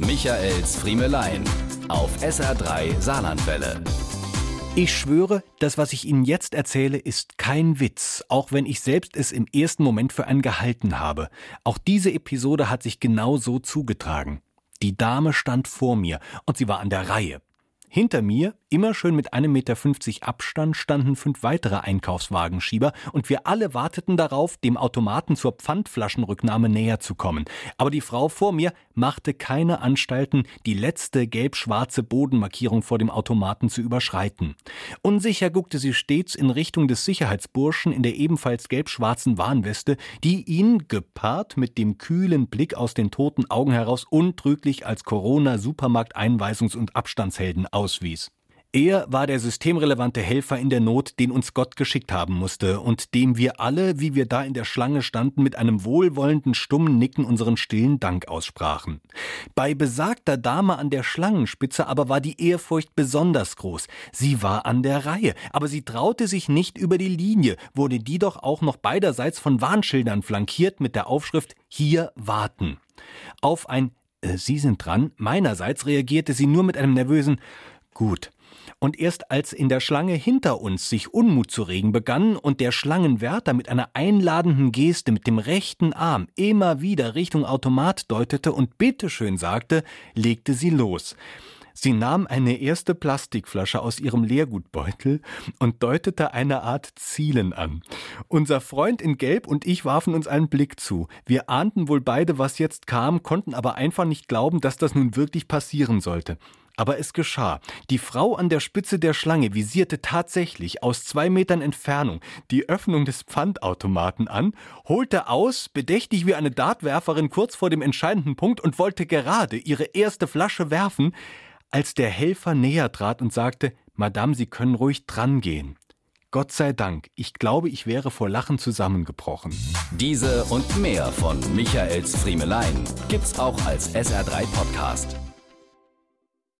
Michaels Friemelein auf SR3 Saarlandwelle. Ich schwöre, das, was ich Ihnen jetzt erzähle, ist kein Witz, auch wenn ich selbst es im ersten Moment für einen gehalten habe. Auch diese Episode hat sich genau so zugetragen. Die Dame stand vor mir und sie war an der Reihe. Hinter mir, immer schön mit einem Meter fünfzig Abstand, standen fünf weitere Einkaufswagenschieber und wir alle warteten darauf, dem Automaten zur Pfandflaschenrücknahme näher zu kommen. Aber die Frau vor mir machte keine Anstalten, die letzte gelb-schwarze Bodenmarkierung vor dem Automaten zu überschreiten. Unsicher guckte sie stets in Richtung des Sicherheitsburschen in der ebenfalls gelb-schwarzen Warnweste, die ihn, gepaart mit dem kühlen Blick aus den toten Augen heraus, untrüglich als Corona-Supermarkt-Einweisungs- und Abstandshelden auswies. Er war der systemrelevante Helfer in der Not, den uns Gott geschickt haben musste und dem wir alle, wie wir da in der Schlange standen, mit einem wohlwollenden stummen Nicken unseren stillen Dank aussprachen. Bei besagter Dame an der Schlangenspitze aber war die Ehrfurcht besonders groß. Sie war an der Reihe, aber sie traute sich nicht über die Linie, wurde die doch auch noch beiderseits von Warnschildern flankiert mit der Aufschrift Hier warten. Auf ein äh, Sie sind dran meinerseits reagierte sie nur mit einem nervösen Gut. Und erst als in der Schlange hinter uns sich Unmut zu regen begann und der Schlangenwärter mit einer einladenden Geste mit dem rechten Arm immer wieder Richtung Automat deutete und bitteschön sagte, legte sie los. Sie nahm eine erste Plastikflasche aus ihrem Leergutbeutel und deutete eine Art Zielen an. Unser Freund in Gelb und ich warfen uns einen Blick zu. Wir ahnten wohl beide, was jetzt kam, konnten aber einfach nicht glauben, dass das nun wirklich passieren sollte. Aber es geschah. Die Frau an der Spitze der Schlange visierte tatsächlich aus zwei Metern Entfernung die Öffnung des Pfandautomaten an, holte aus, bedächtig wie eine Dartwerferin kurz vor dem entscheidenden Punkt und wollte gerade ihre erste Flasche werfen, als der Helfer näher trat und sagte, Madame, Sie können ruhig drangehen. Gott sei Dank, ich glaube, ich wäre vor Lachen zusammengebrochen. Diese und mehr von Michaels Friemelein gibt's auch als SR3 Podcast.